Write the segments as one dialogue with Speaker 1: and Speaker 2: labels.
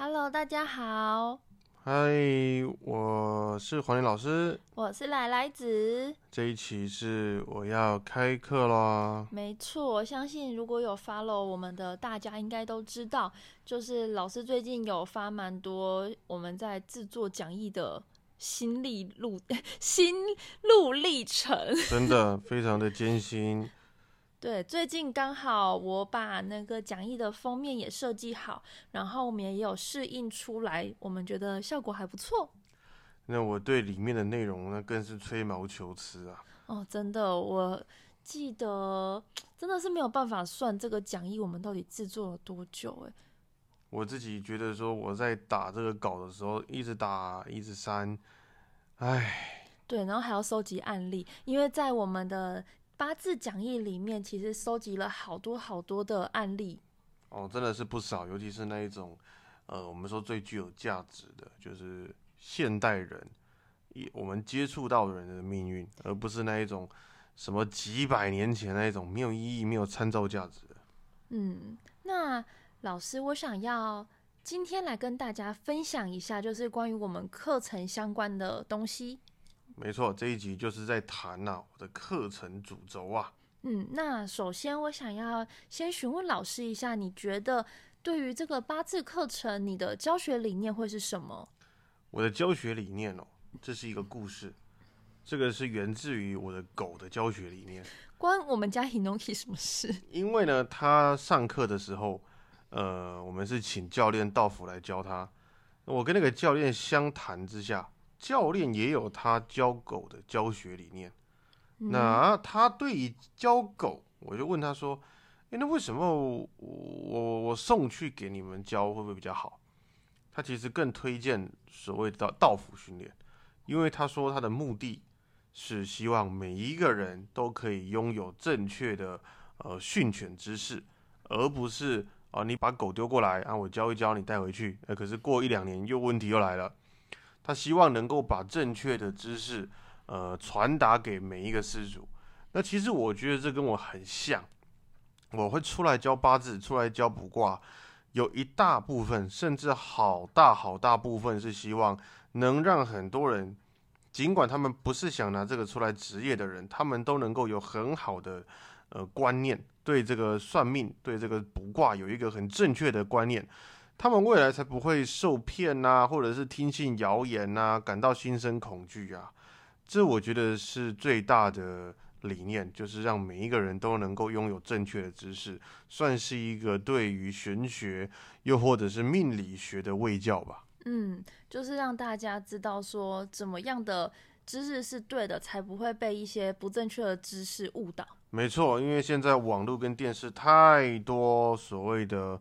Speaker 1: Hello，大家好，
Speaker 2: 嗨，我是黄林老师。
Speaker 1: 我是奶奶子。
Speaker 2: 这一期是我要开课啦。
Speaker 1: 没错，我相信如果有 follow 我们的大家，应该都知道，就是老师最近有发蛮多我们在制作讲义的心历路 心路历程。
Speaker 2: 真的非常的艰辛。
Speaker 1: 对，最近刚好我把那个讲义的封面也设计好，然后我们也有试印出来，我们觉得效果还不错。
Speaker 2: 那我对里面的内容呢，更是吹毛求疵啊。
Speaker 1: 哦，真的，我记得真的是没有办法算这个讲义我们到底制作了多久哎。
Speaker 2: 我自己觉得说我在打这个稿的时候，一直打一直删，哎。
Speaker 1: 对，然后还要收集案例，因为在我们的。八字讲义里面其实收集了好多好多的案例，
Speaker 2: 哦，真的是不少，尤其是那一种，呃，我们说最具有价值的，就是现代人，一我们接触到的人的命运，而不是那一种什么几百年前那一种没有意义、没有参照价值的。
Speaker 1: 嗯，那老师，我想要今天来跟大家分享一下，就是关于我们课程相关的东西。
Speaker 2: 没错，这一集就是在谈呐我的课程主轴啊。
Speaker 1: 嗯，那首先我想要先询问老师一下，你觉得对于这个八字课程，你的教学理念会是什么？
Speaker 2: 我的教学理念哦，这是一个故事，这个是源自于我的狗的教学理念。
Speaker 1: 关我们家 Hinoki 什么事？
Speaker 2: 因为呢，他上课的时候，呃，我们是请教练到府来教他，我跟那个教练相谈之下。教练也有他教狗的教学理念，那他对于教狗，我就问他说：“哎，那为什么我我我送去给你们教会不会比较好？”他其实更推荐所谓的道府训练，因为他说他的目的是希望每一个人都可以拥有正确的呃训犬知识，而不是啊你把狗丢过来啊我教一教你带回去，呃可是过一两年又问题又来了。他希望能够把正确的知识，呃，传达给每一个施主。那其实我觉得这跟我很像。我会出来教八字，出来教卜卦，有一大部分，甚至好大好大部分是希望能让很多人，尽管他们不是想拿这个出来职业的人，他们都能够有很好的呃观念，对这个算命，对这个卜卦有一个很正确的观念。他们未来才不会受骗呐，或者是听信谣言呐，感到心生恐惧啊。这我觉得是最大的理念，就是让每一个人都能够拥有正确的知识，算是一个对于玄学又或者是命理学的卫教吧。
Speaker 1: 嗯，就是让大家知道说怎么样的知识是对的，才不会被一些不正确的知识误导。
Speaker 2: 没错，因为现在网络跟电视太多所谓的。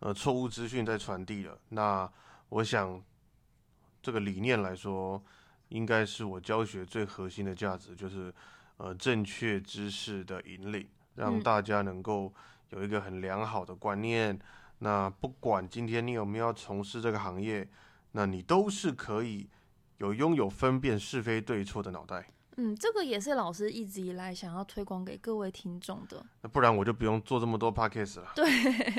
Speaker 2: 呃，错误资讯在传递了。那我想，这个理念来说，应该是我教学最核心的价值，就是呃正确知识的引领，让大家能够有一个很良好的观念。那不管今天你有没有从事这个行业，那你都是可以有拥有分辨是非对错的脑袋。
Speaker 1: 嗯，这个也是老师一直以来想要推广给各位听众的。
Speaker 2: 那不然我就不用做这么多 podcast 了。
Speaker 1: 对，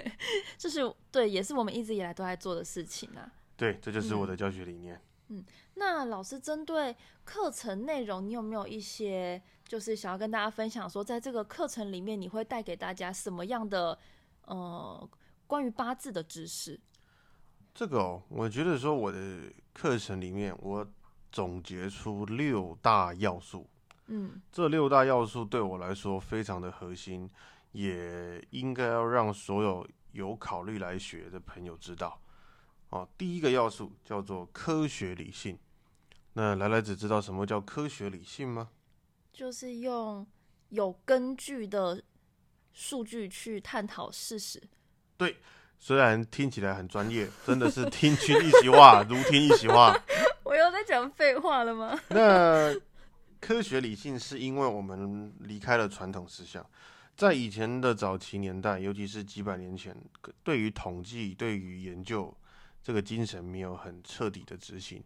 Speaker 1: 这是对，也是我们一直以来都在做的事情啊。
Speaker 2: 对，这就是我的教学理念。
Speaker 1: 嗯，那老师针对课程内容，你有没有一些就是想要跟大家分享，说在这个课程里面，你会带给大家什么样的呃关于八字的知识？
Speaker 2: 这个哦，我觉得说我的课程里面，我。总结出六大要素，
Speaker 1: 嗯，
Speaker 2: 这六大要素对我来说非常的核心，也应该要让所有有考虑来学的朋友知道。哦，第一个要素叫做科学理性。那来来只知道什么叫科学理性吗？
Speaker 1: 就是用有根据的数据去探讨事实。
Speaker 2: 对，虽然听起来很专业，真的是听君一席话，如听一席话。
Speaker 1: 我又在讲废话了吗？
Speaker 2: 那科学理性是因为我们离开了传统思想，在以前的早期年代，尤其是几百年前，对于统计、对于研究这个精神没有很彻底的执行，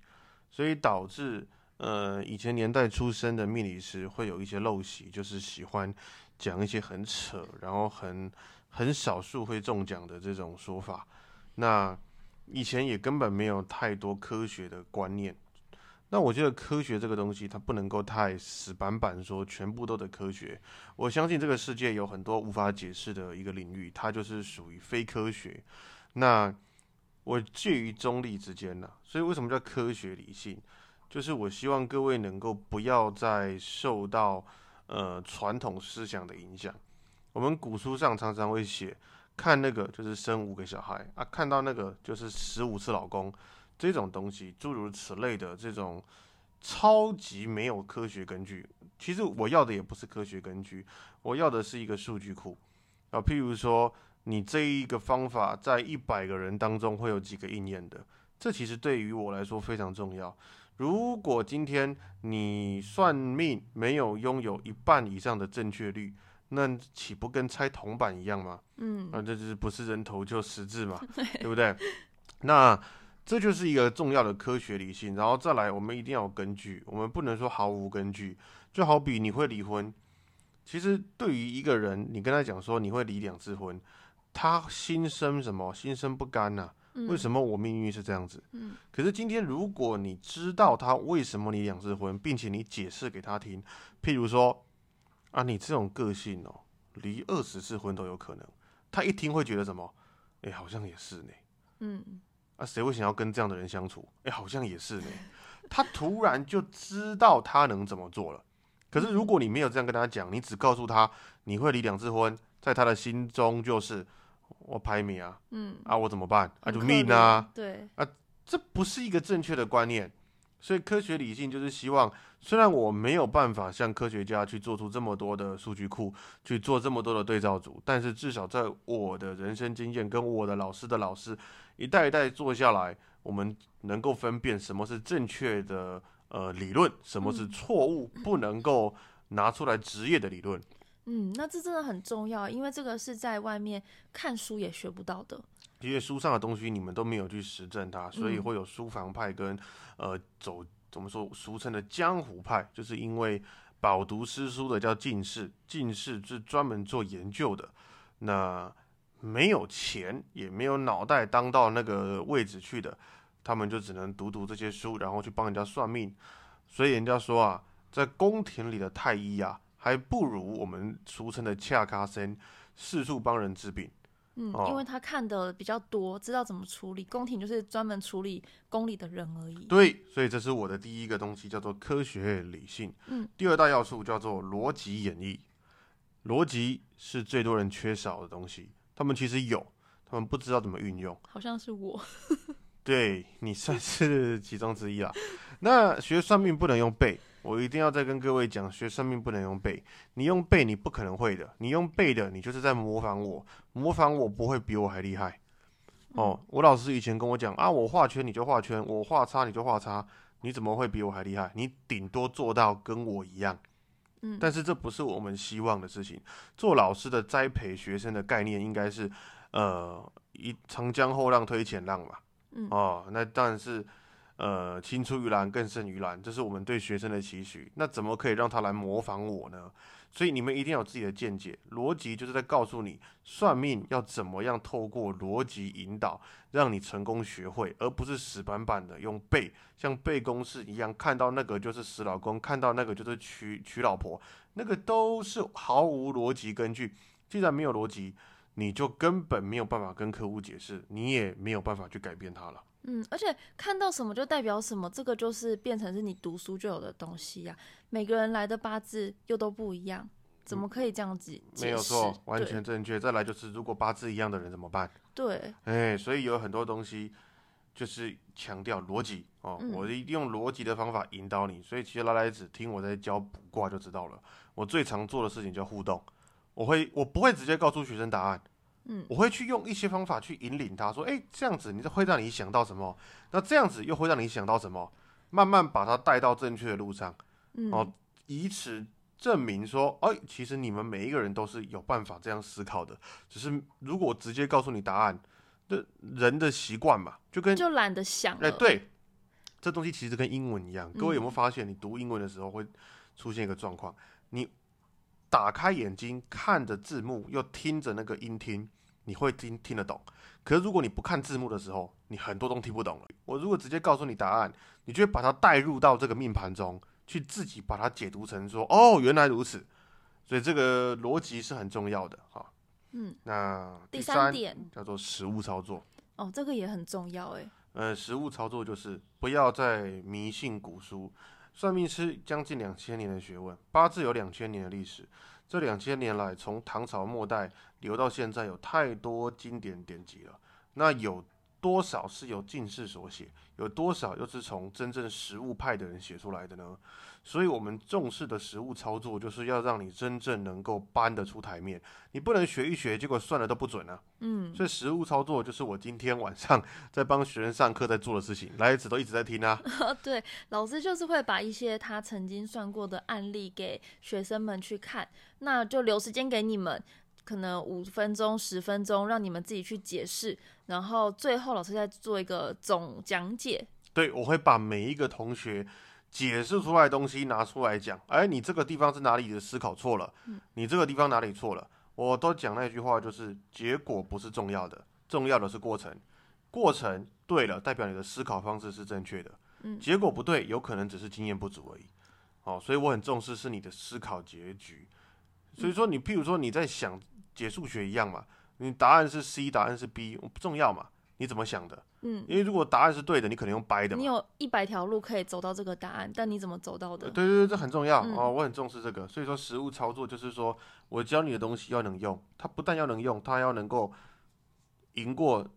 Speaker 2: 所以导致呃以前年代出生的命理师会有一些陋习，就是喜欢讲一些很扯，然后很很少数会中奖的这种说法。那以前也根本没有太多科学的观念。那我觉得科学这个东西，它不能够太死板板说全部都得科学。我相信这个世界有很多无法解释的一个领域，它就是属于非科学。那我介于中立之间呢，所以为什么叫科学理性？就是我希望各位能够不要再受到呃传统思想的影响。我们古书上常常会写，看那个就是生五个小孩啊，看到那个就是十五次老公。这种东西，诸如此类的这种超级没有科学根据，其实我要的也不是科学根据，我要的是一个数据库啊。譬如说，你这一个方法在一百个人当中会有几个应验的，这其实对于我来说非常重要。如果今天你算命没有拥有一半以上的正确率，那岂不跟拆铜板一样吗？
Speaker 1: 嗯，
Speaker 2: 啊，这就是不是人头就十字嘛，对不对？那。这就是一个重要的科学理性，然后再来，我们一定要有根据，我们不能说毫无根据。就好比你会离婚，其实对于一个人，你跟他讲说你会离两次婚，他心生什么？心生不甘呐？为什么我命运是这样子？
Speaker 1: 嗯。
Speaker 2: 可是今天，如果你知道他为什么离两次婚，并且你解释给他听，譬如说啊，你这种个性哦，离二十次婚都有可能，他一听会觉得什么？哎，好像也是呢。
Speaker 1: 嗯。
Speaker 2: 啊谁会想要跟这样的人相处？哎，好像也是呢。他突然就知道他能怎么做了。可是如果你没有这样跟他讲，你只告诉他你会离两次婚，在他的心中就是我排名啊，
Speaker 1: 嗯
Speaker 2: 啊，我怎么办？啊，就命啊，
Speaker 1: 对
Speaker 2: 啊，这不是一个正确的观念。所以科学理性就是希望，虽然我没有办法像科学家去做出这么多的数据库，去做这么多的对照组，但是至少在我的人生经验跟我的老师的老师一代一代做下来，我们能够分辨什么是正确的呃理论，什么是错误，不能够拿出来职业的理论。
Speaker 1: 嗯，那这真的很重要，因为这个是在外面看书也学不到的。
Speaker 2: 因为书上的东西你们都没有去实证它，所以会有书房派跟呃走怎么说俗称的江湖派，就是因为饱读诗书的叫进士，进士是专门做研究的，那没有钱也没有脑袋当到那个位置去的，他们就只能读读这些书，然后去帮人家算命。所以人家说啊，在宫廷里的太医啊，还不如我们俗称的恰卡森四处帮人治病。
Speaker 1: 嗯，因为他看的比较多，知道怎么处理。宫廷就是专门处理宫里的人而已。
Speaker 2: 对，所以这是我的第一个东西，叫做科学理性。
Speaker 1: 嗯，
Speaker 2: 第二大要素叫做逻辑演绎。逻辑是最多人缺少的东西，他们其实有，他们不知道怎么运用。
Speaker 1: 好像是我。
Speaker 2: 对你算是其中之一啦。那学算命不能用背。我一定要再跟各位讲，学生命不能用背，你用背你不可能会的，你用背的，你就是在模仿我，模仿我不会比我还厉害。哦，我老师以前跟我讲啊，我画圈你就画圈，我画叉你就画叉，你怎么会比我还厉害？你顶多做到跟我一样。
Speaker 1: 嗯，
Speaker 2: 但是这不是我们希望的事情。做老师的栽培学生的概念应该是，呃，一长江后浪推前浪嘛。
Speaker 1: 嗯，
Speaker 2: 哦，那当然是。呃，青出于蓝更胜于蓝，这是我们对学生的期许。那怎么可以让他来模仿我呢？所以你们一定要有自己的见解。逻辑就是在告诉你，算命要怎么样透过逻辑引导，让你成功学会，而不是死板板的用背，像背公式一样，看到那个就是死老公，看到那个就是娶娶老婆，那个都是毫无逻辑根据。既然没有逻辑，你就根本没有办法跟客户解释，你也没有办法去改变他了。
Speaker 1: 嗯，而且看到什么就代表什么，这个就是变成是你读书就有的东西呀。每个人来的八字又都不一样，怎么可以这样子？
Speaker 2: 没有错，完全正确。再来就是，如果八字一样的人怎么办？
Speaker 1: 对，
Speaker 2: 哎，所以有很多东西就是强调逻辑哦，我一定用逻辑的方法引导你。所以其实拉来子听我在教卜卦就知道了。我最常做的事情叫互动，我会我不会直接告诉学生答案。
Speaker 1: 嗯，
Speaker 2: 我会去用一些方法去引领他，说，哎，这样子，你这会让你想到什么？那这样子又会让你想到什么？慢慢把他带到正确的路上，哦，以此证明说，哎，其实你们每一个人都是有办法这样思考的，只是如果直接告诉你答案，这人的习惯嘛，就跟
Speaker 1: 就懒得想，哎，
Speaker 2: 对，这东西其实跟英文一样，各位有没有发现，你读英文的时候会出现一个状况，你。打开眼睛看着字幕，又听着那个音听，你会听听得懂。可是如果你不看字幕的时候，你很多都听不懂了。我如果直接告诉你答案，你就会把它带入到这个命盘中去，自己把它解读成说，哦，原来如此。所以这个逻辑是很重要的哈。
Speaker 1: 嗯，
Speaker 2: 那
Speaker 1: 第
Speaker 2: 三
Speaker 1: 三点
Speaker 2: 叫做实物操作。
Speaker 1: 哦，这个也很重要哎。
Speaker 2: 呃，实物操作就是不要再迷信古书。算命师将近两千年的学问，八字有两千年的历史。这两千年来，从唐朝末代留到现在，有太多经典典籍了。那有多少是由近士所写？有多少又是从真正实物派的人写出来的呢？所以，我们重视的实物操作，就是要让你真正能够搬得出台面。你不能学一学，结果算的都不准啊。
Speaker 1: 嗯，
Speaker 2: 所以，实物操作就是我今天晚上在帮学生上课在做的事情。来子都一直在听啊。
Speaker 1: 对，老师就是会把一些他曾经算过的案例给学生们去看，那就留时间给你们，可能五分钟、十分钟，让你们自己去解释，然后最后老师再做一个总讲解。
Speaker 2: 对，我会把每一个同学。解释出来的东西拿出来讲，哎，你这个地方是哪里的思考错了？嗯你这个地方哪里错了？我都讲那句话，就是结果不是重要的，重要的是过程。过程对了，代表你的思考方式是正确的。
Speaker 1: 嗯，
Speaker 2: 结果不对，有可能只是经验不足而已。哦，所以我很重视是你的思考结局。所以说，你譬如说你在想解数学一样嘛，你答案是 C，答案是 B，不重要嘛。你怎么想的？
Speaker 1: 嗯，
Speaker 2: 因为如果答案是对的，你可能用掰的。
Speaker 1: 你有一百条路可以走到这个答案，但你怎么走到的？
Speaker 2: 对对对，这很重要哦，我很重视这个。所以说，实物操作就是说我教你的东西要能用，它不但要能用，它要能够赢过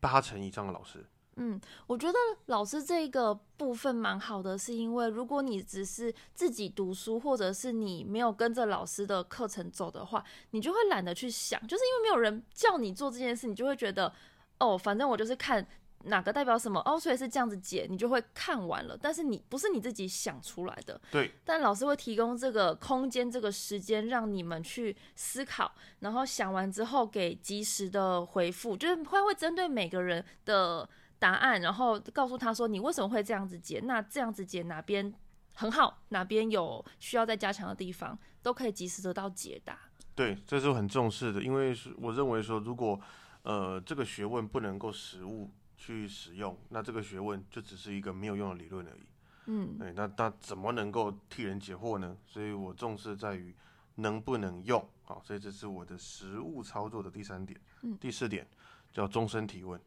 Speaker 2: 八成以上的老师。
Speaker 1: 嗯，我觉得老师这个部分蛮好的，是因为如果你只是自己读书，或者是你没有跟着老师的课程走的话，你就会懒得去想，就是因为没有人叫你做这件事，你就会觉得。哦，反正我就是看哪个代表什么哦，所以是这样子解，你就会看完了。但是你不是你自己想出来的，
Speaker 2: 对。
Speaker 1: 但老师会提供这个空间、这个时间，让你们去思考，然后想完之后给及时的回复，就是会会针对每个人的答案，然后告诉他说你为什么会这样子解，那这样子解哪边很好，哪边有需要再加强的地方，都可以及时得到解答。
Speaker 2: 对，这是很重视的，因为是我认为说如果。呃，这个学问不能够实物去使用，那这个学问就只是一个没有用的理论而已。
Speaker 1: 嗯，
Speaker 2: 对，那那怎么能够替人解惑呢？所以我重视在于能不能用，好，所以这是我的实物操作的第三点。
Speaker 1: 嗯，
Speaker 2: 第四点叫终身提问。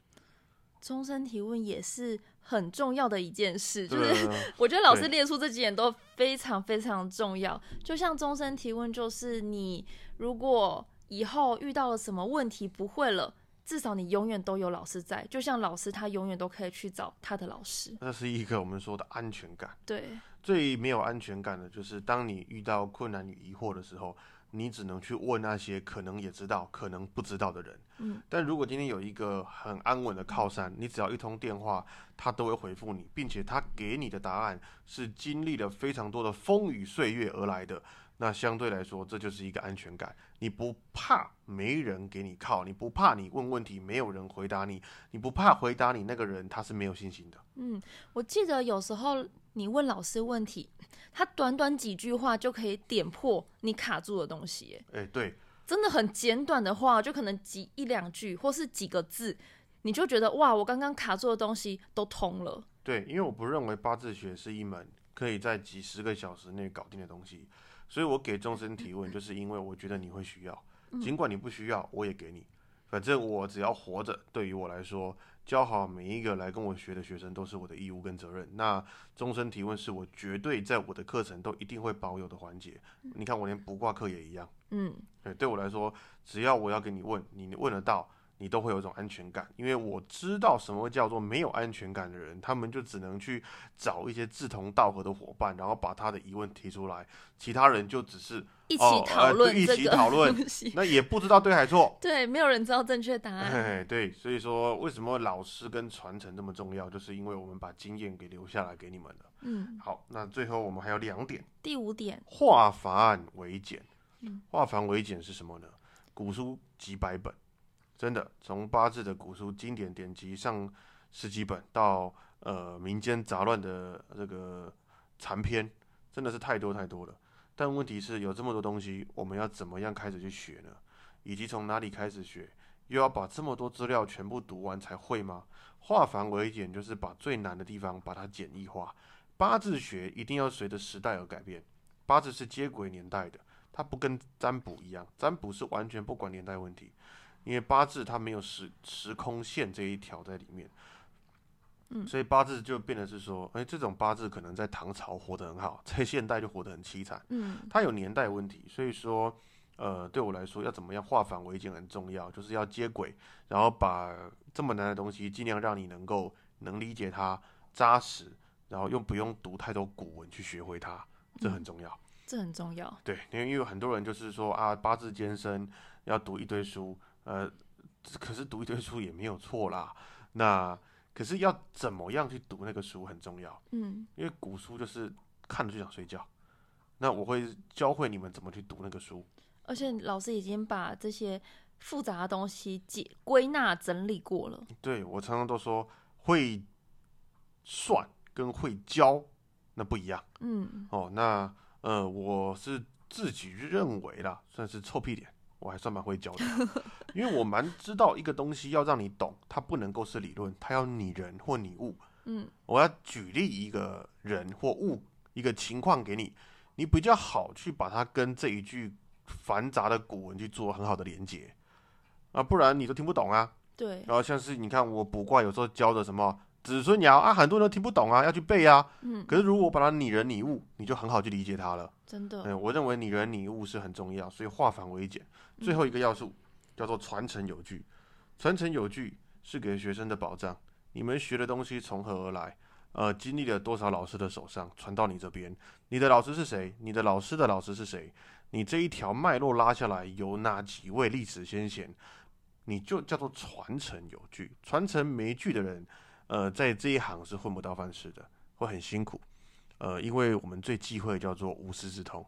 Speaker 1: 终身提问也是很重要的一件事，就是 我觉得老师列出这几点都非常非常重要。就像终身提问，就是你如果以后遇到了什么问题不会了。至少你永远都有老师在，就像老师他永远都可以去找他的老师。
Speaker 2: 那是一个我们说的安全感。
Speaker 1: 对，
Speaker 2: 最没有安全感的就是当你遇到困难与疑惑的时候，你只能去问那些可能也知道、可能不知道的人。
Speaker 1: 嗯，
Speaker 2: 但如果今天有一个很安稳的靠山，你只要一通电话，他都会回复你，并且他给你的答案是经历了非常多的风雨岁月而来的。那相对来说，这就是一个安全感。你不怕没人给你靠，你不怕你问问题没有人回答你，你不怕回答你那个人他是没有信心的。
Speaker 1: 嗯，我记得有时候你问老师问题，他短短几句话就可以点破你卡住的东西。
Speaker 2: 哎，对，
Speaker 1: 真的很简短的话，就可能几一两句或是几个字，你就觉得哇，我刚刚卡住的东西都通了。
Speaker 2: 对，因为我不认为八字学是一门可以在几十个小时内搞定的东西。所以我给终身提问，就是因为我觉得你会需要，尽管你不需要，我也给你。反正我只要活着，对于我来说，教好每一个来跟我学的学生都是我的义务跟责任。那终身提问是我绝对在我的课程都一定会保有的环节。你看我连不挂课也一样。
Speaker 1: 嗯，
Speaker 2: 对，对我来说，只要我要给你问，你问得到。你都会有一种安全感，因为我知道什么叫做没有安全感的人，他们就只能去找一些志同道合的伙伴，然后把他的疑问提出来，其他人就只是
Speaker 1: 一起讨论，
Speaker 2: 一起讨论，那也不知道对还错。
Speaker 1: 对，没有人知道正确答
Speaker 2: 案。对，所以说为什么老师跟传承那么重要，就是因为我们把经验给留下来给你们了。
Speaker 1: 嗯，
Speaker 2: 好，那最后我们还有两点。
Speaker 1: 第五点，
Speaker 2: 化繁为简。化繁为简是什么呢？古书几百本。真的，从八字的古书经典典籍上十几本，到呃民间杂乱的这个残篇，真的是太多太多了。但问题是有这么多东西，我们要怎么样开始去学呢？以及从哪里开始学？又要把这么多资料全部读完才会吗？化繁为简就是把最难的地方把它简易化。八字学一定要随着时代而改变，八字是接轨年代的，它不跟占卜一样，占卜是完全不管年代问题，因为八字它没有时时空线这一条在里面。
Speaker 1: 嗯
Speaker 2: 所以八字就变得是说，哎、这种八字可能在唐朝活得很好，在现代就活得很凄惨。
Speaker 1: 嗯
Speaker 2: 它有年代问题，所以说，呃，对我来说要怎么样化繁为简很重要，就是要接轨，然后把这么难的东西尽量让你能够能理解它扎实，然后又不用读太多古文去学会它，这很重要。
Speaker 1: 这很重要。
Speaker 2: 对，因为因为很多人就是说啊，八字艰深，要读一堆书，呃，可是读一堆书也没有错啦。那可是要怎么样去读那个书很重要，
Speaker 1: 嗯
Speaker 2: 因为古书就是看了就想睡觉。那我会教会你们怎么去读那个书。
Speaker 1: 而且老师已经把这些复杂的东西解归纳整理过了。
Speaker 2: 对我常常都说，会算跟会教那不一样
Speaker 1: 嗯
Speaker 2: 哦。那呃，我是自己认为啦，算是臭屁脸，我还算蛮会教的，因为我蛮知道一个东西要让你懂，它不能够是理论，它要拟人或拟物。
Speaker 1: 嗯
Speaker 2: 我要举例一个人或物一个情况给你，你比较好去把它跟这一句繁杂的古文去做很好的连接啊，不然你都听不懂啊。
Speaker 1: 对，
Speaker 2: 然后像是你看我卜卦有时候教的什么子孙爻啊，很多人都听不懂啊，要去背啊。
Speaker 1: 嗯，
Speaker 2: 可是如果我把它拟人拟物，你就很好去理解它了。
Speaker 1: 真的，
Speaker 2: 嗯，我认为拟人拟物是很重要，所以化繁为简。最后一个要素叫做传承有据，传承有据是给学生的保障。你们学的东西从何而来？呃，经历了多少老师的手上传到你这边？你的老师是谁？你的老师的老师是谁？你这一条脉络拉下来，有哪几位历史先贤？你就叫做传承有据。传承没据的人，呃，在这一行是混不到饭吃的，会很辛苦。呃，因为我们最忌讳叫做无师自通。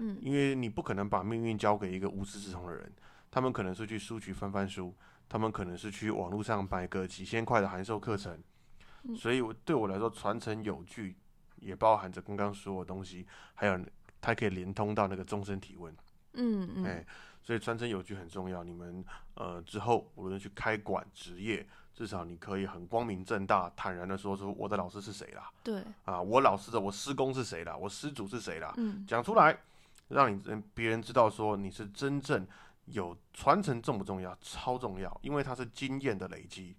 Speaker 1: 嗯
Speaker 2: 因为你不可能把命运交给一个无师自通的人，他们可能是去书局翻翻书，他们可能是去网络上买个几千块的函授课程，
Speaker 1: 嗯
Speaker 2: 所以我对我来说，传承有据也包含着刚刚说的东西，还有它可以连通到那个终身体问，
Speaker 1: 嗯
Speaker 2: 哎、
Speaker 1: 嗯，
Speaker 2: 所以传承有据很重要。你们呃之后无论去开馆职业，至少你可以很光明正大、坦然的说出我的老师是谁啦，
Speaker 1: 对，
Speaker 2: 啊，我老师的我师公是谁啦，我师祖是谁啦，
Speaker 1: 嗯
Speaker 2: 讲出来，让你嗯别人知道说你是真正有传承重不重要？超重要，因为它是经验的累积，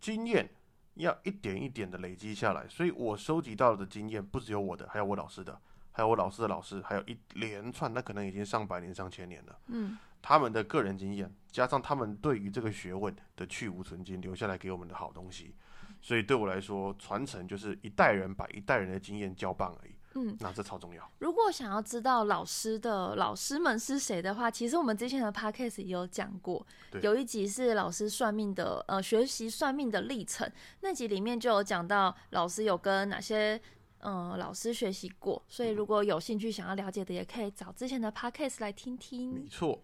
Speaker 2: 经验要一点一点的累积下来。所以我收集到的经验不只有我的，还有我老师的，还有我老师的老师，还有一连串，那可能已经上百年、上千年了。
Speaker 1: 嗯
Speaker 2: 他们的个人经验，加上他们对于这个学问的去无存菁，留下来给我们的好东西。所以对我来说，传承就是一代人把一代人的经验交棒而已。
Speaker 1: 嗯。
Speaker 2: 那这超重要。
Speaker 1: 如果想要知道老师的老师们是谁的话，其实我们之前的 podcast 也有讲过，有一集是老师算命的，呃，学习算命的历程，那集里面就有讲到老师有跟哪些。嗯，老师学习过，所以如果有兴趣想要了解的，也可以找之前的 podcast 来听听没。
Speaker 2: 错，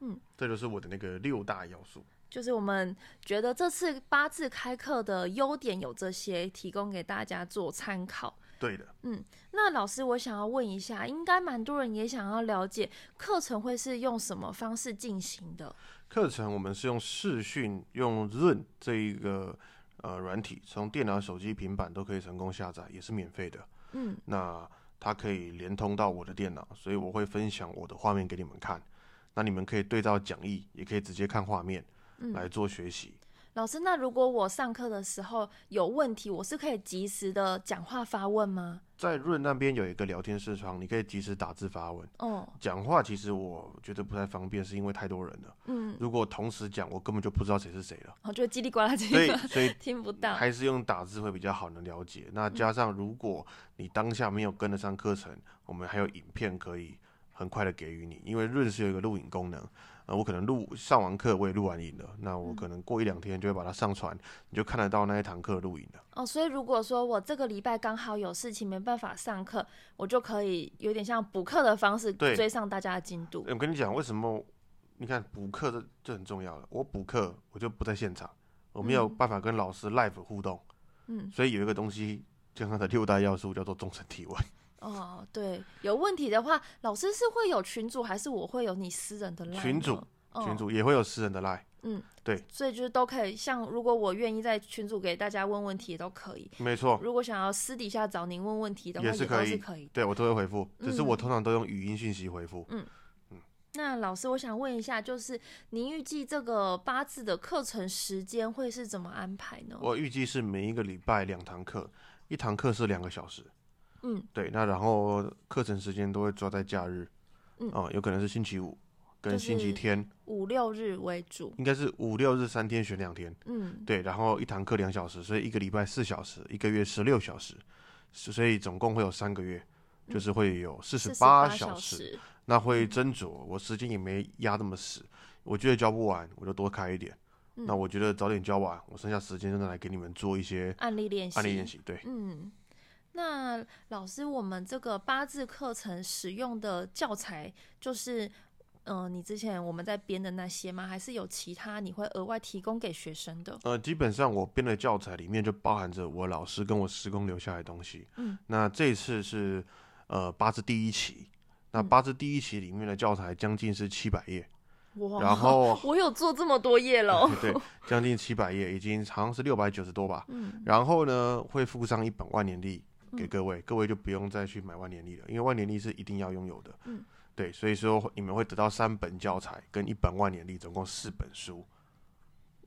Speaker 1: 嗯，
Speaker 2: 这就是我的那个六大要素。
Speaker 1: 就是我们觉得这次八字开课的优点有这些，提供给大家做参考。
Speaker 2: 对的，嗯
Speaker 1: 那老师，我想要问一下，应该蛮多人也想要了解课程会是用什么方式进行的？
Speaker 2: 课程我们是用视讯，用润这一个呃软体，从电脑、手机、平板都可以成功下载，也是免费的。
Speaker 1: 嗯
Speaker 2: 那它可以连通到我的电脑，所以我会分享我的画面给你们看。那你们可以对照讲义，也可以直接看画面
Speaker 1: 嗯，
Speaker 2: 来做学习。
Speaker 1: 老师，那如果我上课的时候有问题，我是可以及时的讲话发问吗？
Speaker 2: 在润那边有一个聊天视窗，你可以及时打字发问。
Speaker 1: 哦，
Speaker 2: 讲话其实我觉得不太方便，是因为太多人了。
Speaker 1: 嗯，
Speaker 2: 如果同时讲，我根本就不知道谁是谁了。
Speaker 1: 我就叽里呱啦叽
Speaker 2: 所以
Speaker 1: 里呱啦，
Speaker 2: 所以
Speaker 1: 听不到。
Speaker 2: 还是用打字会比较好能了解。那加上如果你当下没有跟得上课程，我们还有影片可以很快的给予你，因为润是有一个录影功能。呃，我可能录上完课我也录完影了，那我可能过一两天就会把它上传，你就看得到那一堂课录影了。
Speaker 1: 哦，所以如果说我这个礼拜刚好有事情没办法上课，我就可以有点像补课的方式追上大家的进度。
Speaker 2: 我跟你讲，为什么？你看补课这这很重要了。我补课我就不在现场，我没有
Speaker 1: 嗯
Speaker 2: 办法跟老师 live 互动，
Speaker 1: 嗯，
Speaker 2: 所以有一个东西，健康的六大要素叫做终身提问。
Speaker 1: 哦，对，有问题的话，老师是会有群主，还是我会有你私人的 line
Speaker 2: 群主群主也会有私人的 line，
Speaker 1: 嗯，
Speaker 2: 对，
Speaker 1: 所以就是都可以。像如果我愿意在群组给大家问问题，也都可以。
Speaker 2: 没错，
Speaker 1: 如果想要私底下找您问问题的话，
Speaker 2: 也是可以
Speaker 1: 是可以。
Speaker 2: 对我都会回复，只是我
Speaker 1: 嗯
Speaker 2: 通常都用语音讯息回复。
Speaker 1: 嗯嗯那老师，我想问一下，就是您预计这个八字的课程时间会是怎么安排呢？
Speaker 2: 我预计是每一个礼拜两堂课，一堂课是两个小时。
Speaker 1: 嗯，
Speaker 2: 对，那然后课程时间都会抓在假日，
Speaker 1: 嗯
Speaker 2: 哦、有可能是星期五跟星期天，
Speaker 1: 五六日为主。
Speaker 2: 应该是五六日三天选两天。
Speaker 1: 嗯，
Speaker 2: 对，然后一堂课两小时，所以一个礼拜四小时，一个月十六小时，所以总共会有三个月，就是会有四十八
Speaker 1: 小
Speaker 2: 小时。那会斟酌，我时间也没压那么死，我觉得教不完，我就多开一点。
Speaker 1: 嗯
Speaker 2: 那我觉得早点教完，我剩下时间就拿来给你们做一些
Speaker 1: 案例练习。
Speaker 2: 案例练习。对，
Speaker 1: 嗯，那老师，我们这个八字课程使用的教材就是，嗯、你之前我们在编的那些吗？还是有其他你会额外提供给学生的？
Speaker 2: 呃，基本上我编的教材里面就包含着我老师跟我师公留下来的东西。
Speaker 1: 嗯，
Speaker 2: 那这次是呃八字第一期，那
Speaker 1: 嗯
Speaker 2: 八字第一期里面的教材将近是七百页，
Speaker 1: 哇，
Speaker 2: 然后
Speaker 1: 我有做这么多页了。
Speaker 2: 对，将近七百页，已经好像是六百九十多吧。
Speaker 1: 嗯，
Speaker 2: 然后呢，会附上一本万年历给
Speaker 1: 嗯
Speaker 2: 各位，各位就不用再去买万年历了，因为万年历是一定要拥有的。
Speaker 1: 嗯，
Speaker 2: 对，所以说你们会得到三本教材跟一本万年历，总共四本书。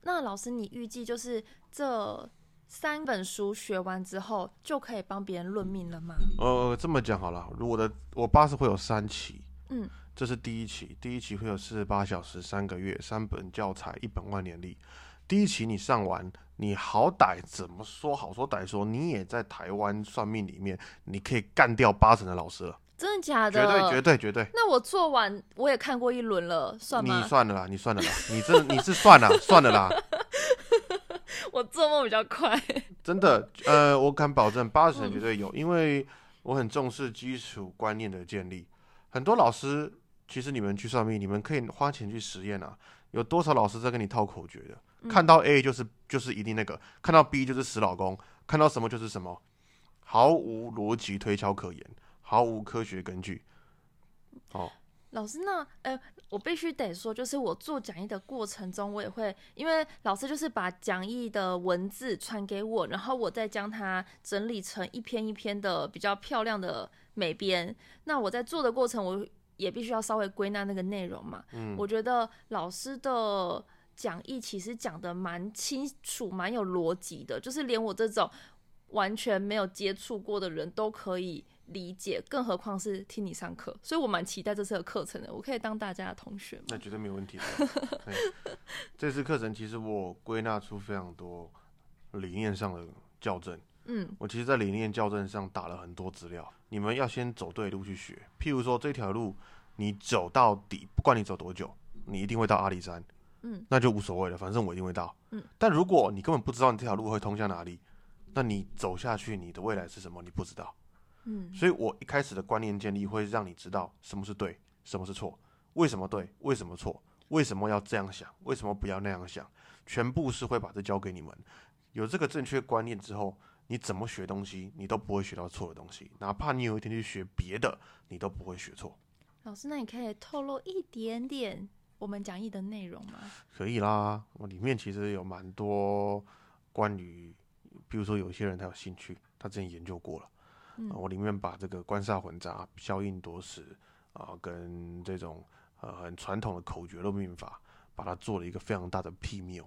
Speaker 1: 那老师，你预计就是这三本书学完之后，就可以帮别人论命了吗？
Speaker 2: 呃，这么讲好了，如果我的我八字会有三期，
Speaker 1: 嗯，
Speaker 2: 这是第一期，第一期会有四十八小时、三个月、三本教材、一本万年历。第一期你上完，你好歹怎么说好说歹说，你也在台湾算命里面，你可以干掉八成的老师了，
Speaker 1: 真的假的？
Speaker 2: 绝对绝对绝对。
Speaker 1: 那我做完，我也看过一轮了，算
Speaker 2: 你？算了啦，你算了啦，你这你是算了算了啦，
Speaker 1: 我做梦比较快。
Speaker 2: 真的，呃，我敢保证八成绝对有，因为我很重视基础观念的建立。很多老师，其实你们去算命，你们可以花钱去实验啊。有多少老师在跟你套口诀的？看到 A 就是就是一定那个，看到 B 就是死老公，看到什么就是什么，毫无逻辑推敲可言，毫无科学根据。哦，
Speaker 1: 老师，那呃，我必须得说，就是我做讲义的过程中，我也会，因为老师就是把讲义的文字传给我，然后我再将它整理成一篇一篇的比较漂亮的美编。那我在做的过程，我也必须要稍微归纳那个内容嘛。
Speaker 2: 嗯，
Speaker 1: 我觉得老师的讲义其实讲的蛮清楚、蛮有逻辑的，就是连我这种完全没有接触过的人都可以理解，更何况是听你上课。所以我蛮期待这次的课程的，我可以当大家的同学吗？
Speaker 2: 那绝对没有问题的。这次课程其实我归纳出非常多理念上的校正。
Speaker 1: 嗯
Speaker 2: 我其实，在理念校正上打了很多资料。你们要先走对路去学。譬如说，这条路你走到底，不管你走多久，你一定会到阿里山。
Speaker 1: 嗯，
Speaker 2: 那就无所谓了，反正我一定会到。
Speaker 1: 嗯，
Speaker 2: 但如果你根本不知道你这条路会通向哪里，那你走下去，你的未来是什么？你不知道。
Speaker 1: 嗯
Speaker 2: 所以我一开始的观念建立会让你知道什么是对，什么是错，为什么对，为什么错，为什么要这样想，为什么不要那样想，全部是会把这交给你们。有这个正确观念之后，你怎么学东西，你都不会学到错的东西。哪怕你有一天去学别的，你都不会学错。
Speaker 1: 老师，那你可以透露一点点我们讲义的内容吗？
Speaker 2: 可以啦，我里面其实有蛮多关于，比如说有些人他有兴趣，他之前研究过了，
Speaker 1: 嗯
Speaker 2: 啊我里面把这个官煞混杂、消印夺食啊，跟这种呃很传统的口诀论命法，把它做了一个非常大的辟谬，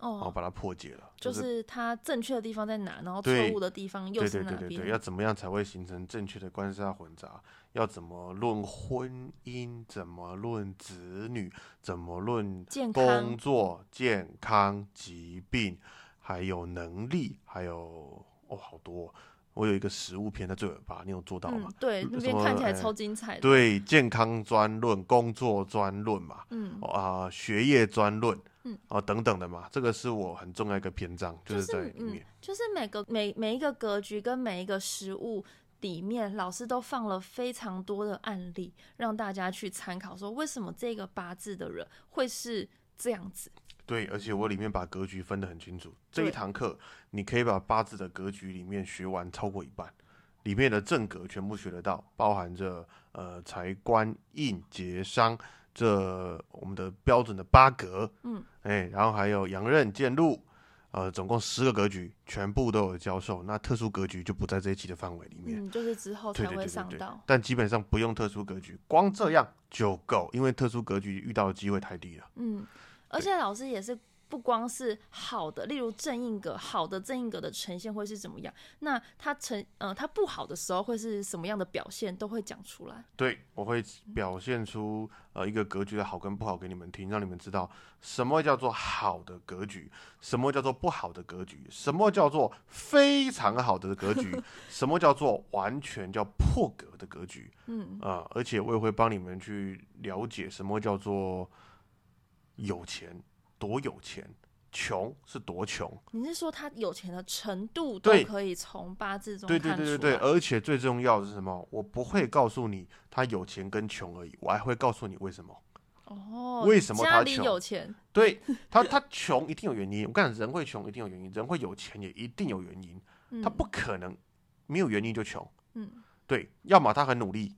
Speaker 2: 然后
Speaker 1: 哦，
Speaker 2: 把它破解了，
Speaker 1: 就是是它正确的地方在哪，然后错误的地方又
Speaker 2: 对
Speaker 1: 是哪边？
Speaker 2: 对对对对，要怎么样才会形成正确的官杀混杂？要怎么论婚姻？怎么论子女？怎么论
Speaker 1: 健
Speaker 2: 工，作、健康、疾病，还有能力，还有哦，好多哦、我有一个食物篇在最尾巴，你有做到吗
Speaker 1: 嗯？，对，那边看起来
Speaker 2: 哎
Speaker 1: 超精彩的。
Speaker 2: 对，健康专论、工作专论嘛，
Speaker 1: 嗯，
Speaker 2: 哦啊、学业专论，
Speaker 1: 嗯，
Speaker 2: 哦、等等的嘛，这个是我很重要一个篇章，就
Speaker 1: 就是
Speaker 2: 在里面。
Speaker 1: 就是每个每每一个格局跟每一个食物里面，老师都放了非常多的案例，让大家去参考，说为什么这个八字的人会是这样子。
Speaker 2: 对，而且我里面把格局分得很清楚。这一堂课，你可以把八字的格局里面学完超过一半，里面的正格全部学得到，包含着呃财官印劫商这我们的标准的八格，
Speaker 1: 嗯，
Speaker 2: 哎，然后还有阳刃剑路，呃，总共十个格局，全部都有教授。那特殊格局就不在这一期的范围里面，
Speaker 1: 嗯，就是之后
Speaker 2: 对
Speaker 1: 才会
Speaker 2: 对对对对
Speaker 1: 上到。。
Speaker 2: 但基本上不用特殊格局，光这样就够，因为特殊格局遇到的机会太低了。
Speaker 1: 嗯，而且老师也是不光是好的，例如正印格，好的正印格的呈现会是怎么样？那它呈呃它不好的时候会是什么样的表现，都会讲出来。
Speaker 2: 对，我会表现出呃一个格局的好跟不好给你们听，让你们知道什么叫做好的格局，什么叫做不好的格局，什么叫做非常好的格局，什么叫做完全叫破格的格局
Speaker 1: 嗯
Speaker 2: 啊、而且我也会帮你们去了解什么叫做有钱，多有钱，穷是多穷。
Speaker 1: 你是说他有钱的程度都可以从八字中
Speaker 2: 对对？对对对，而且最重要的是什么？我不会告诉你他有钱跟穷而已，我还会告诉你为什么。
Speaker 1: 哦，
Speaker 2: 为什么他穷
Speaker 1: 有钱？
Speaker 2: 对 他，他穷一定有原因。我跟你讲，人会穷一定有原因，人会有钱也一定有原因。
Speaker 1: 嗯
Speaker 2: 他不可能没有原因就穷。
Speaker 1: 嗯
Speaker 2: 对，要么他很努力，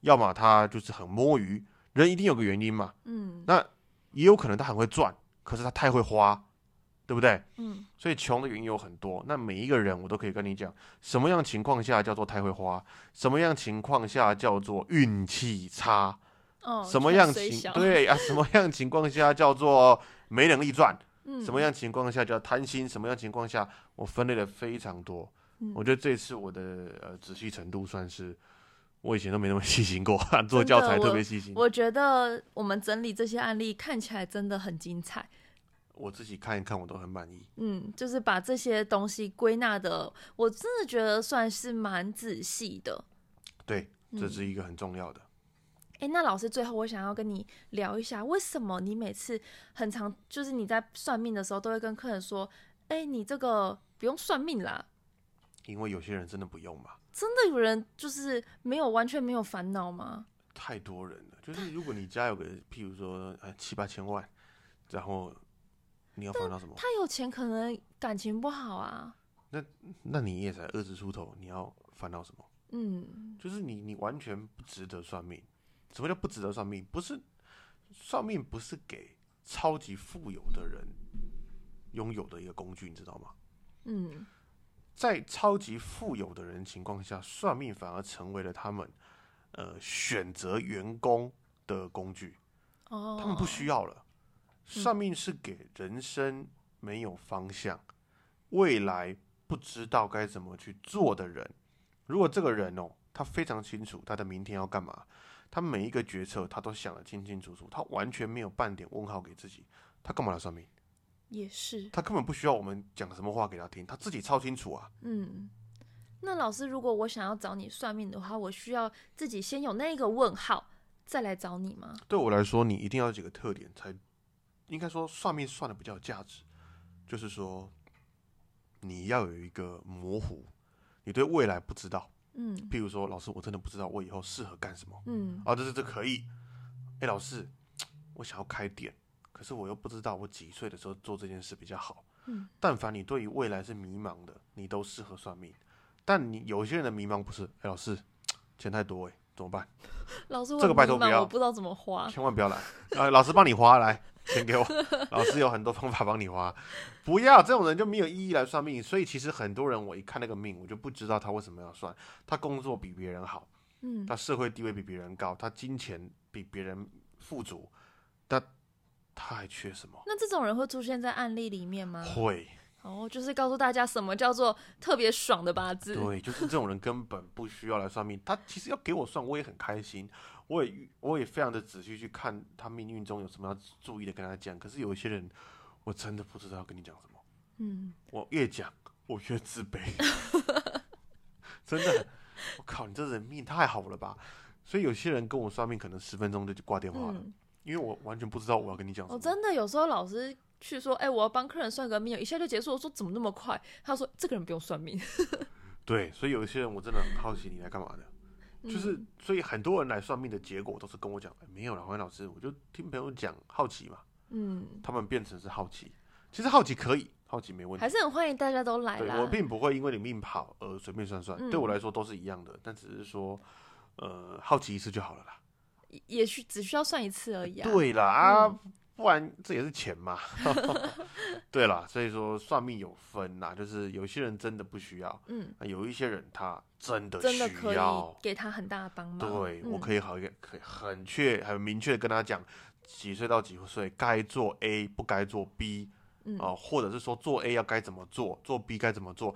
Speaker 2: 要么他就是很摸鱼。人一定有个原因嘛。
Speaker 1: 嗯
Speaker 2: 那也有可能他很会赚，可是他太会花，对不对？
Speaker 1: 嗯
Speaker 2: 所以穷的原因有很多。那每一个人我都可以跟你讲，什么样情况下叫做太会花，什么样情况下叫做运气差。
Speaker 1: 哦，
Speaker 2: 什么样情？对啊？什么样情况下叫做没能力赚？
Speaker 1: 嗯
Speaker 2: 什么样情况下叫贪心？什么样情况下我分类的非常多？
Speaker 1: 嗯
Speaker 2: 我觉得这次我的呃仔细程度算是我以前都没那么细心过，做教材特别细心。
Speaker 1: 我觉得我们整理这些案例看起来真的很精彩。
Speaker 2: 我自己看一看我都很满意。
Speaker 1: 嗯，就是把这些东西归纳的，我真的觉得算是蛮仔细的。
Speaker 2: 对，这
Speaker 1: 嗯
Speaker 2: 是一个很重要的。
Speaker 1: 哎，那老师最后我想要跟你聊一下，为什么你每次很常就是你在算命的时候都会跟客人说，哎，你这个不用算命啦。
Speaker 2: 因为有些人真的不用嘛，
Speaker 1: 真的有人就是没有完全没有烦恼吗？
Speaker 2: 太多人了。就是如果你家有个，譬如说呃七八千万，然后你要烦恼什么？
Speaker 1: 他有钱可能感情不好啊。
Speaker 2: 那那你也才二十出头，你要烦恼什么？
Speaker 1: 嗯
Speaker 2: 就是你你完全不值得算命。什么叫不值得算命？不是算命不是给超级富有的人拥有的一个工具，你知道吗？
Speaker 1: 嗯
Speaker 2: 在超级富有的人情况下，算命反而成为了他们呃选择员工的工具，
Speaker 1: 哦，
Speaker 2: 他们不需要了。算命是给人生没有方向、未来不知道该怎么去做的人。如果这个人哦，他非常清楚他的明天要干嘛，他每一个决策他都想得清清楚楚，他完全没有半点问号给自己，他干嘛来算命？
Speaker 1: 也是。
Speaker 2: 他根本不需要我们讲什么话给他听，他自己超清楚啊。
Speaker 1: 嗯，那老师，如果我想要找你算命的话，我需要自己先有那个问号，再来找你吗？
Speaker 2: 对我来说，你一定要有几个特点，才应该说算命算的比较有价值。就是说，你要有一个模糊，你对未来不知道。
Speaker 1: 嗯
Speaker 2: 譬如说，老师，我真的不知道我以后适合干什么
Speaker 1: 嗯
Speaker 2: 啊，这是这可以。哎，老师，我想要开店，可是我又不知道我几岁的时候做这件事比较好。
Speaker 1: 嗯，
Speaker 2: 但凡你对于未来是迷茫的，你都适合算命。但你有些人的迷茫不是，哎，老师，钱太多哎，怎么办？
Speaker 1: 老师，
Speaker 2: 这个拜托不要
Speaker 1: 我不知道怎么花。
Speaker 2: 千万不要来，啊，老师帮你花，来钱给我，老师有很多方法帮你花，不要这种人就没有意义来算命。所以其实很多人，我一看那个命，我就不知道他为什么要算。他工作比别人好，
Speaker 1: 嗯
Speaker 2: 他社会地位比别人高，他金钱比别人富足，但他还缺什么？
Speaker 1: 那这种人会出现在案例里面吗？
Speaker 2: 会，
Speaker 1: 哦，就是告诉大家什么叫做特别爽的八字。
Speaker 2: 对，就是这种人根本不需要来算命。他其实要给我算，我也很开心，我也我也非常的仔细去看他命运中有什么要注意的，跟他讲。可是有一些人，我真的不知道要跟你讲什么。
Speaker 1: 嗯，
Speaker 2: 我越讲我越自卑，真的，我靠，你这人命太好了吧？所以有些人跟我算命，可能十分钟就挂电话了，
Speaker 1: 嗯，
Speaker 2: 因为我完全不知道我要跟你讲什
Speaker 1: 哦，
Speaker 2: 么。
Speaker 1: 真的有时候老师去说，哎、我要帮客人算个命，一下就结束。我说怎么那么快？他说这个人不用算命，
Speaker 2: 对，所以有一些人我真的很好奇你来干嘛的，就是
Speaker 1: 嗯
Speaker 2: 所以很多人来算命的结果都是跟我讲，哎没有了，黄老师，我就听朋友讲好奇嘛，
Speaker 1: 嗯，
Speaker 2: 他们变成是好奇，其实好奇可以，好奇没问题
Speaker 1: 还。是很欢迎大家都来啦。
Speaker 2: 对我并不会因为你命跑而随便算算，
Speaker 1: 嗯
Speaker 2: 对我来说都是一样的，但只是说，呃，好奇一次就好了啦。
Speaker 1: 也需只需要算一次而已啊。
Speaker 2: 对啦啊，
Speaker 1: 嗯
Speaker 2: 不然这也是钱嘛。对啦，所以说算命有分呐，就是有些人真的不需要，
Speaker 1: 嗯，
Speaker 2: 那有一些人他真的
Speaker 1: 真的可以
Speaker 2: 需要。
Speaker 1: 给他很大的帮忙。
Speaker 2: 对，我
Speaker 1: 嗯
Speaker 2: 可以好一个，可以很确、很明确的跟他讲，几岁到几岁该做 A，不该做 B，
Speaker 1: 嗯
Speaker 2: 啊、或者是说做 A 要该怎么做，做 B 该怎么做。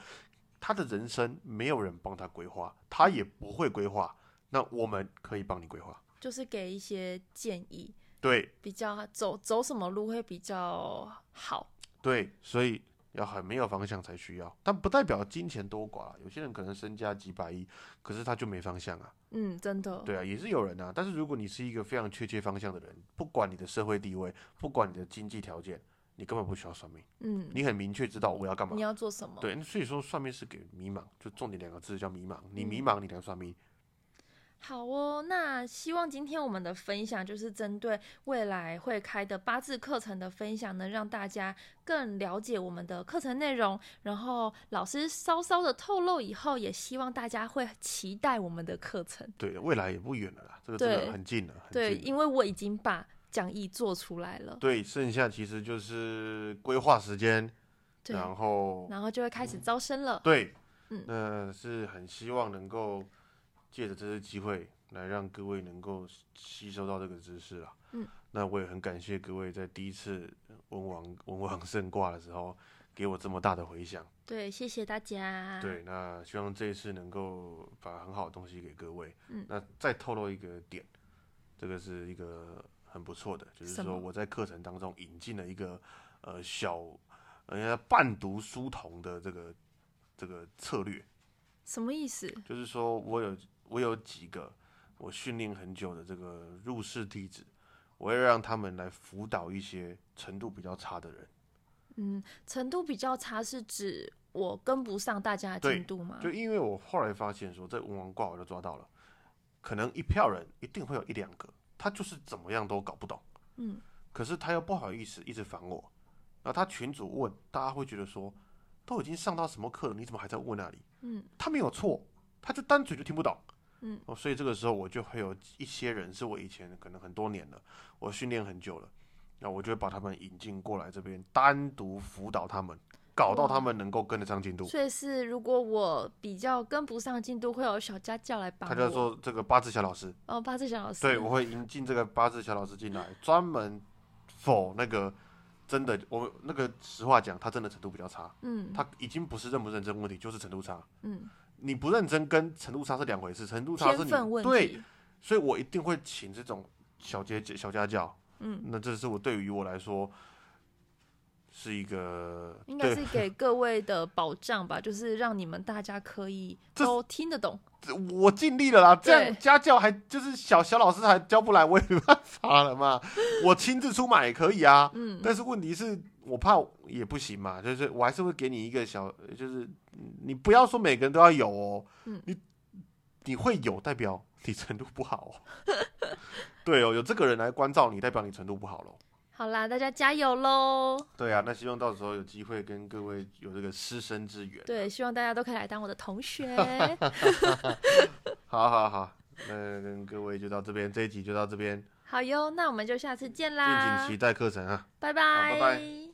Speaker 2: 他的人生没有人帮他规划，他也不会规划，那我们可以帮你规划。
Speaker 1: 就是给一些建议，
Speaker 2: 对
Speaker 1: 比较走走什么路会比较好。
Speaker 2: 对，所以要很没有方向才需要，但不代表金钱多寡。有些人可能身家几百亿，可是他就没方向啊。
Speaker 1: 嗯，真的。
Speaker 2: 对啊，也是有人啊。但是如果你是一个非常确切方向的人，不管你的社会地位，不管你的经济条件，你根本不需要算命，
Speaker 1: 嗯，
Speaker 2: 你很明确知道我要干嘛
Speaker 1: 你。要做什么？
Speaker 2: 对，所以说算命是给迷茫，就重点两个字叫迷茫。你
Speaker 1: 嗯
Speaker 2: 迷茫，你来算命。
Speaker 1: 好哦，那希望今天我们的分享就是针对未来会开的八字课程的分享，能让大家更了解我们的课程内容。然后老师稍稍的透露以后，也希望大家会期待我们的课程。
Speaker 2: 对，未来也不远了啦，这个真的很近了，
Speaker 1: 对，因为我已经把讲义做出来了。
Speaker 2: 对，剩下其实就是规划时间，然后
Speaker 1: 然后就会开始招生了。
Speaker 2: 对，
Speaker 1: 嗯
Speaker 2: 那是很希望能够借着这次机会来让各位能够吸收到这个知识啦。
Speaker 1: 嗯，
Speaker 2: 那我也很感谢各位在第一次文王 文王圣卦的时候给我这么大的回响。
Speaker 1: 对，谢谢大家。
Speaker 2: 对，那希望这一次能够把很好的东西给各位。
Speaker 1: 嗯
Speaker 2: 那再透露一个点，这个是一个很不错的，就是说我在课程当中引进了一个呃小呃半读书童的这个这个策略，
Speaker 1: 什么意思？
Speaker 2: 就是说我有我有几个我训练很久的这个入室弟子，我会让他们来辅导一些程度比较差的人。
Speaker 1: 嗯，程度比较差是指我跟不上大家的进度吗？
Speaker 2: 就因为我后来发现说，这文王卦我就抓到了，可能一票人一定会有一两个，他就是怎么样都搞不懂，
Speaker 1: 嗯，
Speaker 2: 可是他又不好意思一直烦我，然后他群主问，大家会觉得说，都已经上到什么课了，你怎么还在问那里？
Speaker 1: 嗯，
Speaker 2: 他没有错，他就单纯就听不懂。
Speaker 1: 嗯，
Speaker 2: 哦，所以这个时候我就会有一些人是我以前可能很多年了，我训练很久了，那我就会把他们引进过来这边，单独辅导他们，搞到他们能够跟得上进度。
Speaker 1: 所以是如果我比较跟不上进度，会有小家教来帮我。
Speaker 2: 他就说这个八字小老师，
Speaker 1: 哦，八字小老师。
Speaker 2: 对我会引进这个八字小老师进来，专门否那个真的，我那个实话讲，他真的程度比较差，
Speaker 1: 嗯
Speaker 2: 他已经不是认不认真问题，就是程度差。
Speaker 1: 嗯，
Speaker 2: 你不认真跟程度差是两回事，程度差是你
Speaker 1: 天分问
Speaker 2: 对，所以我一定会请这种小姐姐、小家教。
Speaker 1: 嗯，
Speaker 2: 那这是我对于我来说是一个
Speaker 1: 应该是给各位的保障吧，就是让你们大家可以
Speaker 2: 这
Speaker 1: 都听得懂。
Speaker 2: 我尽力了啦，这
Speaker 1: 对
Speaker 2: 样家教还就是小小老师还教不来，我也没办法了嘛。我亲自出马也可以啊，
Speaker 1: 嗯，
Speaker 2: 但是问题是我怕也不行嘛，就是我还是会给你一个小，就是你不要说每个人都要有哦，
Speaker 1: 嗯
Speaker 2: 你你会有代表你程度不好哦，对哦，有这个人来关照你，代表你程度不好喽。
Speaker 1: 好啦，大家加油喽！
Speaker 2: 对啊，那希望到时候有机会跟各位有这个师生之缘。
Speaker 1: 对，希望大家都可以来当我的同学。
Speaker 2: 好好好，那跟各位就到这边，这一集就到这边，
Speaker 1: 好哟，那我们就下次见啦
Speaker 2: 敬
Speaker 1: 啦
Speaker 2: 请，期待课程啊。
Speaker 1: 拜
Speaker 2: 拜拜
Speaker 1: 拜